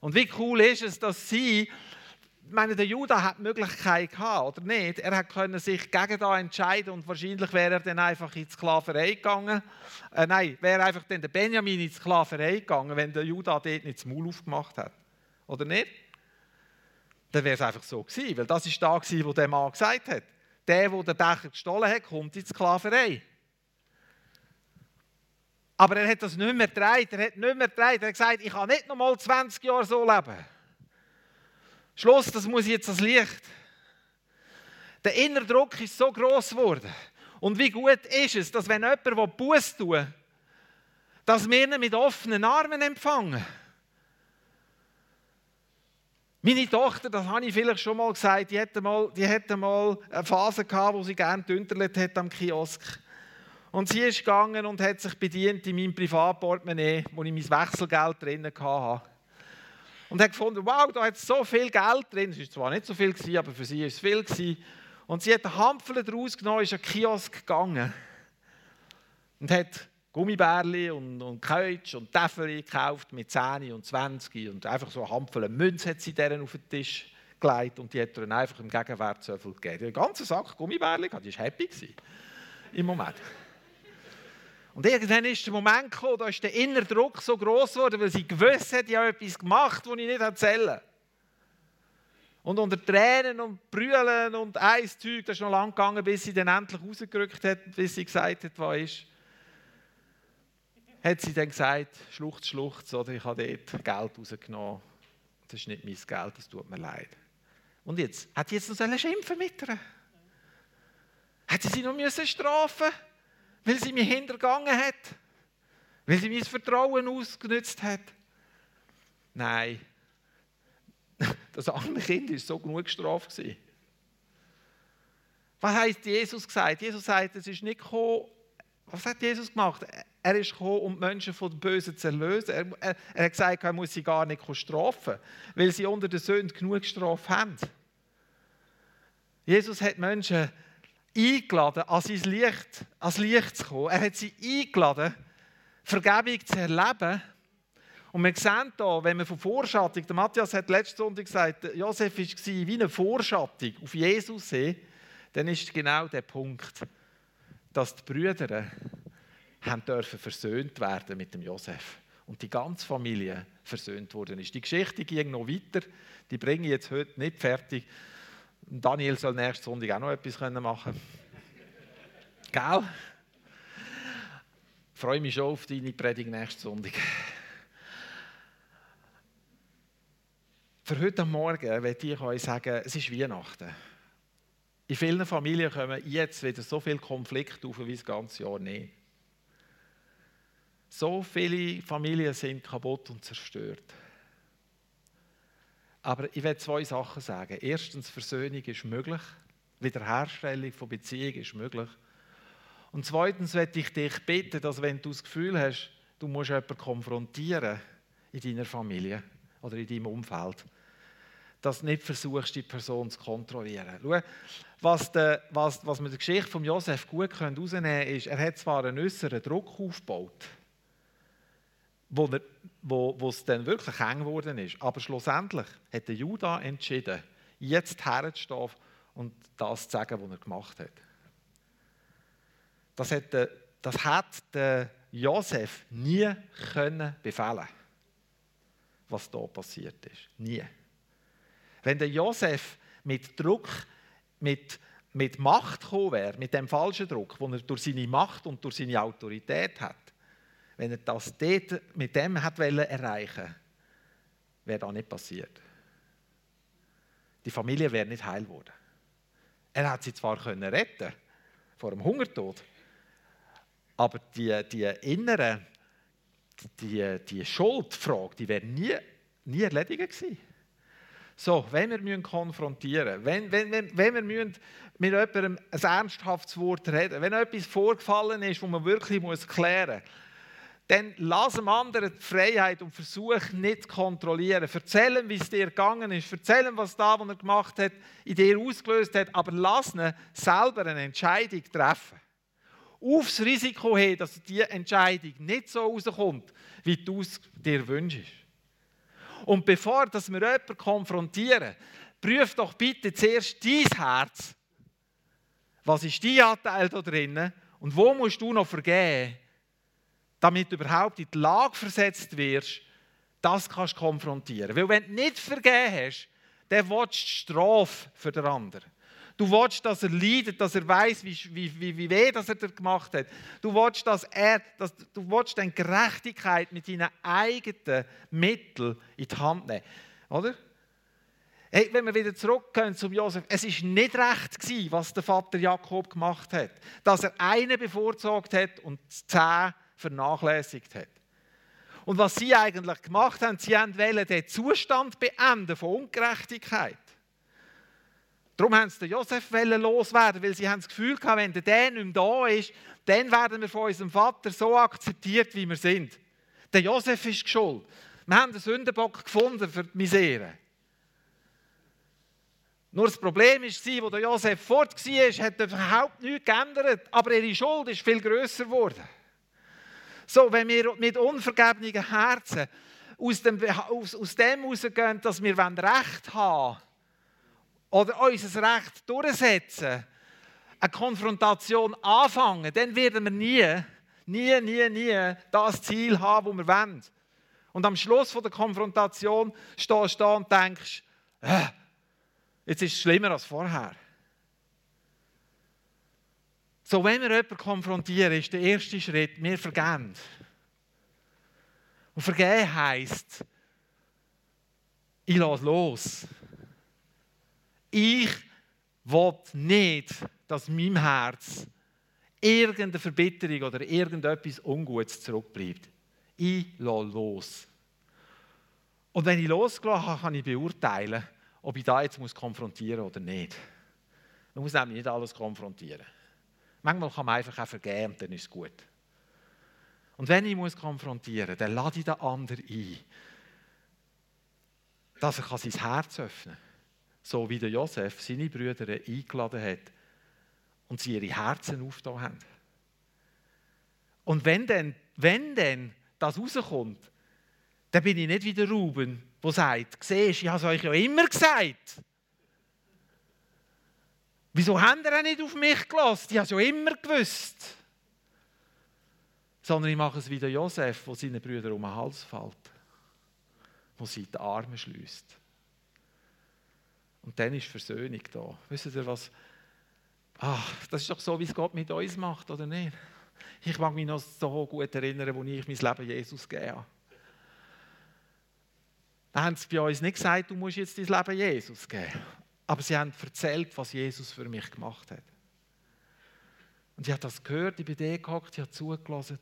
Und wie cool ist es, dass sie ich meine, der Judah hat die Möglichkeit gehabt, oder nicht? Er hat können sich gegen da entscheiden und wahrscheinlich wäre er dann einfach in die Sklaverei gegangen. Äh, nein, wäre einfach dann der Benjamin in die Sklaverei gegangen, wenn der Judah dort nicht das Maul aufgemacht hat. Oder nicht? Dann wäre es einfach so gewesen, weil das ist da gewesen, wo der Mann gesagt hat. Der, der den Becher gestohlen hat, kommt in die Sklaverei. Aber er hat das nicht mehr getragen. Er hat nicht mehr getragen. Er hat gesagt, ich kann nicht noch mal 20 Jahre so leben. Schluss, das muss jetzt das Licht. Der innere Druck ist so groß geworden. Und wie gut ist es, dass wenn jemand Buß tun will, dass wir ihn mit offenen Armen empfangen. Meine Tochter, das habe ich vielleicht schon mal gesagt, die hatte mal, die hatte mal eine Phase gehabt, wo sie gerne dünterlet hat am Kiosk. Und sie ist gegangen und hat sich bedient in meinem Privatportemonnaie, wo ich mein Wechselgeld drin hatte und hat gefunden, wow, da hat so viel Geld drin. Es war zwar nicht so viel, aber für sie war es viel. Und sie hat einen Hampfel daraus genommen, ist an den Kiosk gegangen und hat Gummibärli und, und Keutsch und Täfeli gekauft mit 10 und 20 und einfach so einen Hampfel Münze hat sie deren auf den Tisch gelegt und die hat ihr dann einfach im Gegenwert so viel gegeben. Den ganzen Sack Gummibärli, die war happy im Moment. Und irgendwann ist der Moment gekommen, da ist der innere Druck so groß geworden, weil sie gewusst hat, ich habe etwas gemacht, das ich nicht erzählen Und unter Tränen und Brüllen und Eiszeug, das ist noch lang gegangen, bis sie dann endlich rausgerückt hat, bis sie gesagt hat, was ist. Hat sie dann gesagt, Schluchz, Schluchz, oder ich habe dort Geld rausgenommen. Das ist nicht mein Geld, das tut mir leid. Und jetzt, hat sie jetzt noch schimpfen mit ihr? Hat sie noch müssen strafen weil sie mich hintergangen hat? Weil sie mein Vertrauen ausgenutzt hat? Nein. Das arme Kind war so genug gestraft. Was heißt Jesus gesagt? Jesus sagt, es ist nicht gekommen, was hat Jesus gemacht? Er ist gekommen, um die Menschen von dem Bösen zu erlösen. Er, er, er hat gesagt, er muss sie gar nicht strafen, weil sie unter der Sünde genug Strafe haben. Jesus hat Menschen eingeladen, an sein Licht, ans Licht zu kommen. Er hat sie eingeladen, Vergebung zu erleben. Und wir sehen hier, wenn wir von Vorschattung, der Matthias hat letzte Sonntag gesagt, Josef war wie eine Vorschattung auf Jesus sehen, dann ist genau der Punkt, dass die Brüder haben dürfen versöhnt werden mit dem Josef und die ganze Familie versöhnt worden ist. Die Geschichte ging noch weiter, die bringe ich jetzt heute nicht fertig. Daniel soll nächste Sonntag auch noch etwas machen können. Gell? Ich freue mich schon auf deine Predigt nächste Sonntag. Für heute Morgen möchte ich euch sagen, es ist Weihnachten. In vielen Familien kommen jetzt wieder so viele Konflikte auf wie das ganze Jahr nicht. So viele Familien sind kaputt und zerstört. Aber ich will zwei Sachen sagen. Erstens, Versöhnung ist möglich. Wiederherstellung von Beziehungen ist möglich. Und zweitens möchte ich dich bitten, dass wenn du das Gefühl hast, du musst jemanden konfrontieren in deiner Familie oder in deinem Umfeld, dass du nicht versuchst, die Person zu kontrollieren. Schau, was, der, was, was wir der Geschichte von Josef gut herausnehmen können, ist, er hat zwar einen äußeren Druck aufgebaut, wo, er, wo, wo es dann wirklich eng geworden ist, aber schlussendlich hat der Judah entschieden, jetzt herzustehen und das zu sagen, was er gemacht hat. Das hat der, das hat der Josef nie können befehlen, was da passiert ist. Nie. Wenn der Josef mit Druck, mit, mit Macht gekommen wäre, mit dem falschen Druck, den er durch seine Macht und durch seine Autorität hat, wenn er das dort mit dem hat erreichen wäre das nicht passiert. Die Familie wäre nicht heil geworden. Er hat sie zwar können retten vor dem Hungertod, aber die, die innere, die, die Schuldfrage, die wäre nie, nie erledigt gewesen. So, wenn wir müssen konfrontieren wenn, wenn, wenn, wenn wir müssen mit jemandem ein ernsthaftes Wort reden wenn etwas vorgefallen ist, wo man wirklich muss klären muss, dann lass dem anderen die Freiheit und versuch nicht zu kontrollieren. Erzähl ihm, wie es dir gegangen ist. Erzähl ihm, was da, was er gemacht hat, in dir ausgelöst hat. Aber lass ihn selber eine Entscheidung treffen. Aufs Risiko hin, dass die Entscheidung nicht so rauskommt, wie du es dir wünschst. Und bevor dass wir jemanden konfrontieren, prüf doch bitte zuerst dein Herz. Was ist dein Anteil da drinnen? Und wo musst du noch vergeben, damit du überhaupt in die Lage versetzt wirst, das kannst du konfrontieren. Weil wenn du nicht vergeben hast, dann willst du Strafe für den anderen. Du willst, dass er leidet, dass er weiß, wie, wie, wie, wie weh dass er dir gemacht hat. Du willst, dass er, dass, du willst dann Gerechtigkeit mit deinen eigenen Mitteln in die Hand nehmen. Oder? Hey, wenn wir wieder zurückgehen zum Josef, es ist nicht recht gewesen, was der Vater Jakob gemacht hat. Dass er einen bevorzugt hat und zehn vernachlässigt hat. Und was sie eigentlich gemacht haben, sie wollten den Zustand beenden von Ungerechtigkeit. Darum haben sie den Josef loswerden, weil sie haben das Gefühl hatten, wenn der nicht mehr da ist, dann werden wir von unserem Vater so akzeptiert, wie wir sind. Der Josef ist schuld. Wir haben den Sündenbock gefunden für die Misere. Nur das Problem war, wo der Josef fort war, hat überhaupt nichts geändert, aber ihre Schuld ist viel größer geworden. So, wenn wir mit unvergebenen Herzen aus dem, aus, aus dem rausgehen, dass wir Recht haben oder unser Recht durchsetzen, eine Konfrontation anfangen, dann werden wir nie, nie, nie, nie das Ziel haben, das wir wollen. Und am Schluss der Konfrontation stehst du da und denkst, äh, Jetzt ist es schlimmer als vorher. So, wenn wir jemanden konfrontieren, ist der erste Schritt, wir vergeben. Und vergeben heisst, ich lasse los. Ich will nicht, dass meinem Herz irgendeine Verbitterung oder irgendetwas Ungutes zurückbleibt. Ich lasse los. Und wenn ich losgelassen habe, kann ich beurteilen, ob ich da jetzt konfrontieren muss oder nicht. Man muss nämlich nicht alles konfrontieren. Manchmal kann man einfach auch vergeben dann ist es gut. Und wenn ich muss konfrontieren muss, dann lade ich den anderen ein, dass er sein Herz öffnen kann. So wie der Josef seine Brüder eingeladen hat und sie ihre Herzen aufgetan haben. Und wenn dann, wenn dann das rauskommt, dann bin ich nicht wie der Ruben, der sagt, siehst, ich habe es euch ja immer gesagt. Wieso habt ihr nicht auf mich gelassen? Ich habe es ja immer gewusst. Sondern ich mache es wie der Josef, der seinen Brüdern um den Hals fällt, wo sie die Arme schließt. Und dann ist Versöhnung da. Wisst ihr, was? Ach, das ist doch so, wie es Gott mit uns macht, oder nicht? Ich mag mich noch so gut erinnern, als ich mein Leben Jesus gegeben habe. Da haben sie bei uns nicht gesagt, du musst jetzt dein Leben Jesus geben. Aber sie haben erzählt, was Jesus für mich gemacht hat. Und ich habe das gehört, ich bin da gehockt, ich habe zugelassen,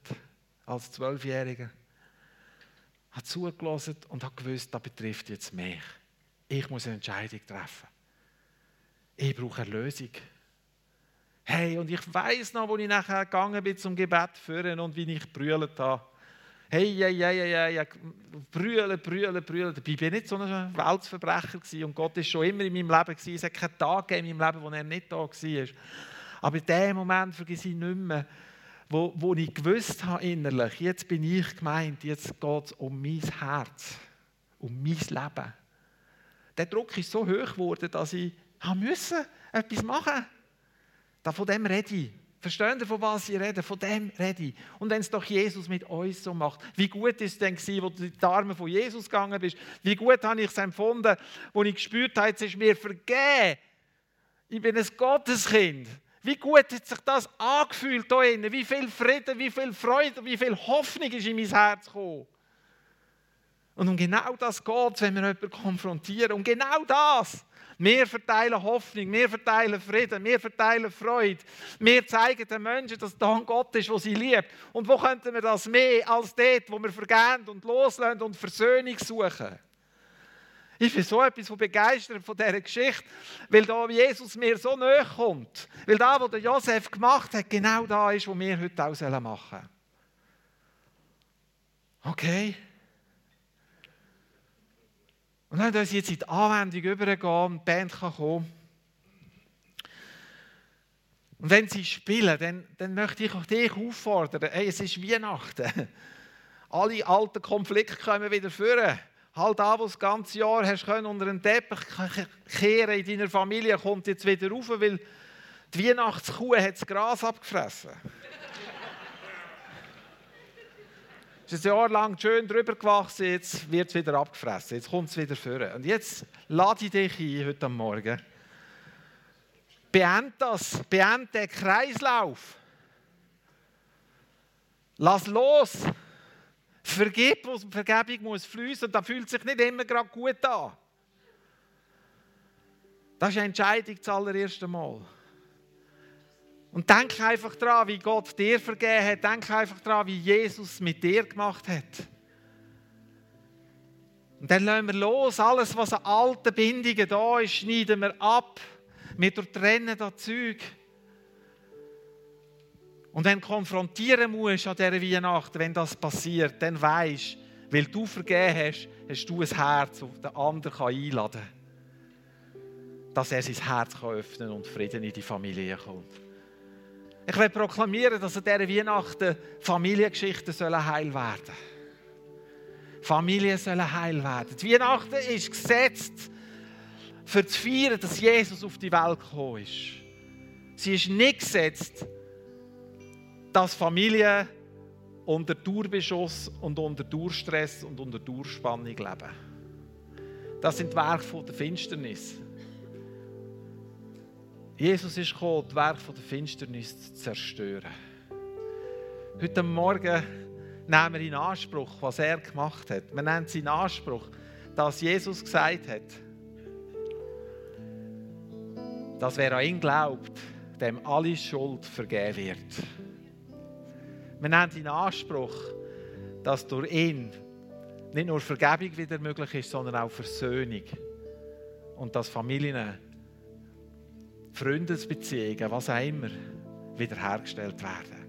als Zwölfjähriger. Ich habe zugelassen und habe gewusst, das betrifft jetzt mich. Ich muss eine Entscheidung treffen. Ich brauche Erlösung. Hey, und ich weiß noch, wo ich nachher gegangen bin zum Gebet führen und wie ich brüllt habe. Hey, hey, hey, hey, hey, brüllen, brüllen, brüllen. Dabei war nicht so ein Weltverbrecher und Gott ist schon immer in meinem Leben. Es hat keinen Tag in meinem Leben, wo er nicht da war. Aber in dem Moment vergesse ich nicht mehr, wo, wo ich gewusst habe innerlich, jetzt bin ich gemeint, jetzt geht es um mein Herz, um mein Leben. Der Druck ist so hoch geworden, dass ich müssen, etwas machen musste. Von dem rede ich. Verstehen ihr, von was ich rede? Von dem rede ich. Und wenn es doch Jesus mit uns so macht, wie gut ist es denn gewesen, wo du in die Arme von Jesus gegangen bist? Wie gut habe ich es empfunden, wo ich gespürt habe, jetzt ist mir vergeben. Ich bin ein Gotteskind. Wie gut hat sich das angefühlt hier innen? Wie viel Frieden, wie viel Freude, wie viel Hoffnung ist in mein Herz gekommen? Und um genau das geht es, wenn wir jemanden konfrontieren. Um genau das. Wir verteilen Hoffnung, wir verteilen Frieden, wir verteilen Freude. Wir zeigen den Menschen, dass da ein Gott ist, der sie liebt. Und wo könnten wir das mehr als dort, wo wir vergehen und loslassen und Versöhnung suchen? Ich bin so etwas begeistert von dieser Geschichte, weil da Jesus mir so nahe kommt. Weil da, was Josef gemacht hat, genau da ist, wo wir heute auch machen sollen. Okay? Und dann uns jetzt in die Anwendung übergehen die Band kann kommen. Und wenn sie spielen, dann, dann möchte ich auch dich auffordern. Hey, es ist Weihnachten. Alle alten Konflikte kommen wieder vor. Halt an, was das ganze Jahr hast können unter den Teppich kehren in deiner Familie, kommt jetzt wieder rauf, weil die Weihnachtskuh hat das Gras abgefressen. Ist ein Jahr lang schön drüber gewachsen, jetzt wird es wieder abgefressen, jetzt kommt es wieder vor. Und jetzt lade ich dich ein, heute Morgen. Beend das, beend den Kreislauf. Lass los. Vergib, wo Vergebung muss fließen und da fühlt sich nicht immer gerade gut an. Das ist eine Entscheidung das allererste Mal. Und denk einfach daran, wie Gott dir vergeben hat. Denk einfach daran, wie Jesus mit dir gemacht hat. Und dann lassen wir los. Alles, was an alten Bindungen da ist, schneiden wir ab. Wir trennen das Zeug. Und wenn du konfrontieren musst an dieser Weihnachten, wenn das passiert, dann weisst weil du vergeben hast, hast du ein Herz, das den anderen einladen kann. Dass er sein Herz öffnen kann und Frieden in die Familie kommt. Ich will proklamieren, dass an dieser Weihnachten Familiengeschichten heil werden sollen. Familien sollen heil werden. Die Weihnachten ist gesetzt, für zu feiern, dass Jesus auf die Welt gekommen ist. Sie ist nicht gesetzt, dass Familien unter Dauerbeschuss und unter Durstress und unter Durchspannung leben. Das sind Werke der Finsternis. Jesus ist gekommen, das Werk der Finsternis zu zerstören. Heute Morgen nehmen wir in Anspruch, was er gemacht hat. Wir nehmen es in Anspruch, dass Jesus gesagt hat, dass wer an ihn glaubt, dem alle Schuld vergeben wird. Wir nehmen in Anspruch, dass durch ihn nicht nur Vergebung wieder möglich ist, sondern auch Versöhnung. Und dass Familien, Freundesbeziehungen, was auch immer, wiederhergestellt werden.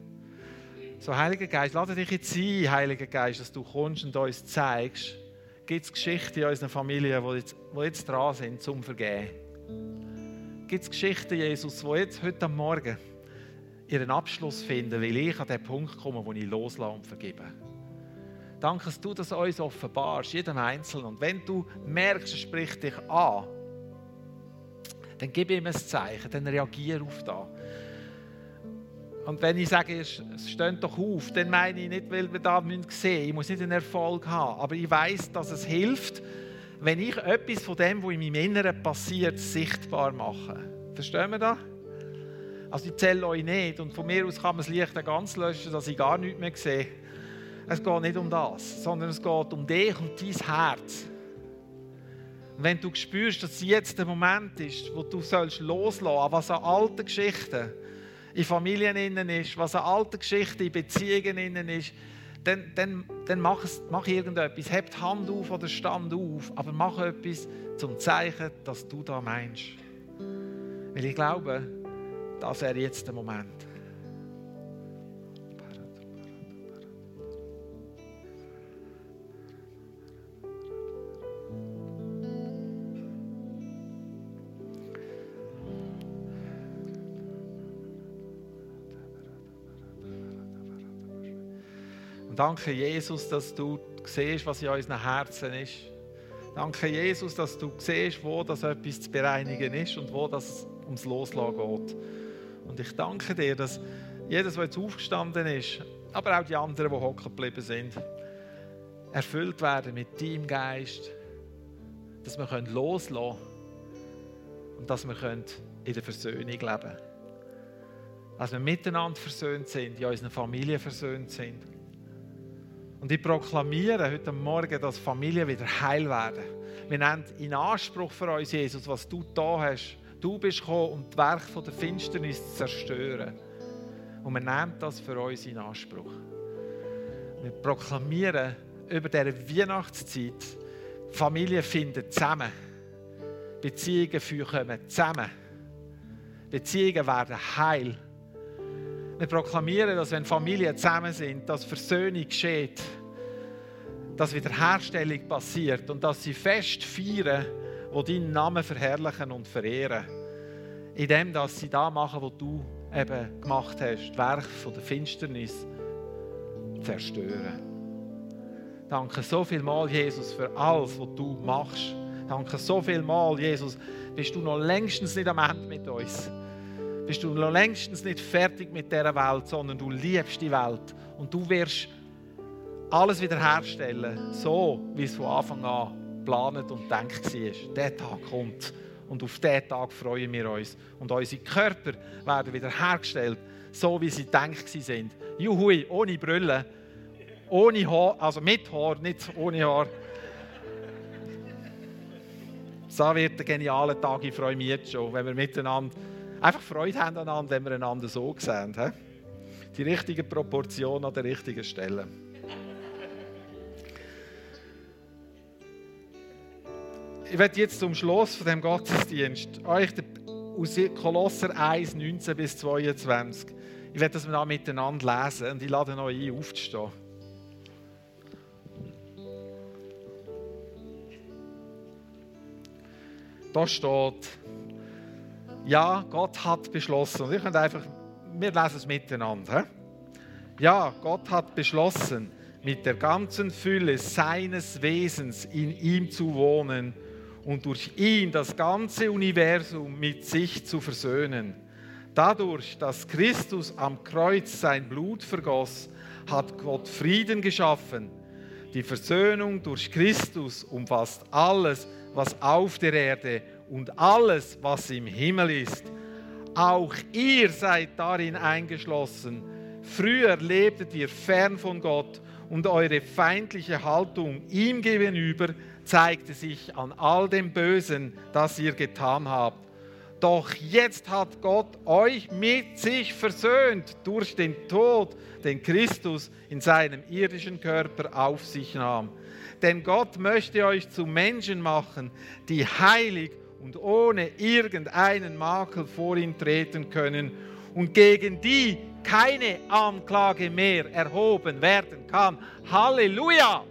So, Heiliger Geist, lade dich jetzt ein, Heiliger Geist, dass du kommst und uns zeigst, gibt es Geschichten in unseren Familien, die jetzt, die jetzt dran sind, zum Vergehen. Gibt es Geschichten, Jesus, die jetzt heute am Morgen ihren Abschluss finden, weil ich an den Punkt komme, wo ich loslasse und vergebe. Danke, dass du das uns offenbarst, jedem Einzelnen. Und wenn du merkst, es spricht dich an, dann gib ihm ein Zeichen, dann reagiere auf das. Und wenn ich sage, es steht doch auf, dann meine ich nicht, weil wir da sehen müssen. Ich muss nicht einen Erfolg haben. Aber ich weiß, dass es hilft, wenn ich etwas von dem, was in meinem Inneren passiert, sichtbar mache. Verstehen wir das? Also ich zähle euch nicht und von mir aus kann man das Licht ganz löschen, dass ich gar nichts mehr sehe. Es geht nicht um das, sondern es geht um dich und dein Herz. Wenn du spürst, dass jetzt der Moment ist, wo du sollst loslassen, was an alten Geschichten in Familien innen ist, was an alten Geschichten in Beziehungen innen ist, dann, dann, dann mach, es, mach irgendetwas. Heb die Hand auf oder stand auf, aber mach etwas zum Zeichen, dass du da meinst. Weil ich glaube, das wäre jetzt der Moment. Danke Jesus, dass du siehst, was in unseren Herzen ist. Danke Jesus, dass du siehst, wo das etwas zu bereinigen ist und wo das ums Loslassen geht. Und ich danke dir, dass jeder, der jetzt aufgestanden ist, aber auch die anderen, die hocken geblieben sind, erfüllt werden mit deinem Geist, dass wir loslassen können und dass wir in der Versöhnung leben können. Dass wir miteinander versöhnt sind, in unseren Familien versöhnt sind. Und ich proklamiere heute Morgen, dass Familien wieder heil werden. Wir nehmen in Anspruch für uns, Jesus, was du da hast Du bist gekommen, um das Werk der Finsternis zu zerstören. Und wir nehmen das für uns in Anspruch. Wir proklamieren über diese Weihnachtszeit, Familien finden zusammen. Beziehungen kommen zusammen. Beziehungen werden heil. Wir proklamieren, dass wenn Familien zusammen sind, dass Versöhnung geschieht, dass Wiederherstellung passiert und dass sie fest feiern, die deinen Namen verherrlichen und verehren. Indem dass sie da machen, was du eben gemacht hast, das Werk von der Finsternis zerstören. Danke so viel mal, Jesus, für alles, was du machst. Danke so viel mal, Jesus, bist du noch längstens nicht am Ende mit uns. Bist du noch längstens nicht fertig mit dieser Welt, sondern du liebst die Welt und du wirst alles wiederherstellen, so wie es von Anfang an geplant und gedacht war. Der Tag kommt und auf diesen Tag freuen wir uns. Und unsere Körper werden wieder hergestellt, so wie sie gedacht sind. Juhui, ohne Brille, ohne Haar, also mit Haar, nicht ohne Haar. So wird der geniale Tag, ich freue mich jetzt schon, wenn wir miteinander einfach Freude haben aneinander, wenn wir einander so sehen. Die richtige Proportion an der richtigen Stelle. ich werde jetzt zum Schluss von dem Gottesdienst euch aus Kolosser 1, 19 bis 22, ich werde das mal miteinander lesen und ich lade euch ein, aufzustehen. Da steht, ja, Gott hat beschlossen. Und ich könnt einfach, wir lesen es miteinander. Ja, Gott hat beschlossen, mit der ganzen Fülle seines Wesens in ihm zu wohnen und durch ihn das ganze Universum mit sich zu versöhnen. Dadurch, dass Christus am Kreuz sein Blut vergoss, hat Gott Frieden geschaffen. Die Versöhnung durch Christus umfasst alles, was auf der Erde und alles, was im Himmel ist. Auch ihr seid darin eingeschlossen. Früher lebtet ihr fern von Gott und eure feindliche Haltung ihm gegenüber zeigte sich an all dem Bösen, das ihr getan habt. Doch jetzt hat Gott euch mit sich versöhnt durch den Tod, den Christus in seinem irdischen Körper auf sich nahm. Denn Gott möchte euch zu Menschen machen, die heilig und ohne irgendeinen Makel vor ihn treten können und gegen die keine Anklage mehr erhoben werden kann. Halleluja!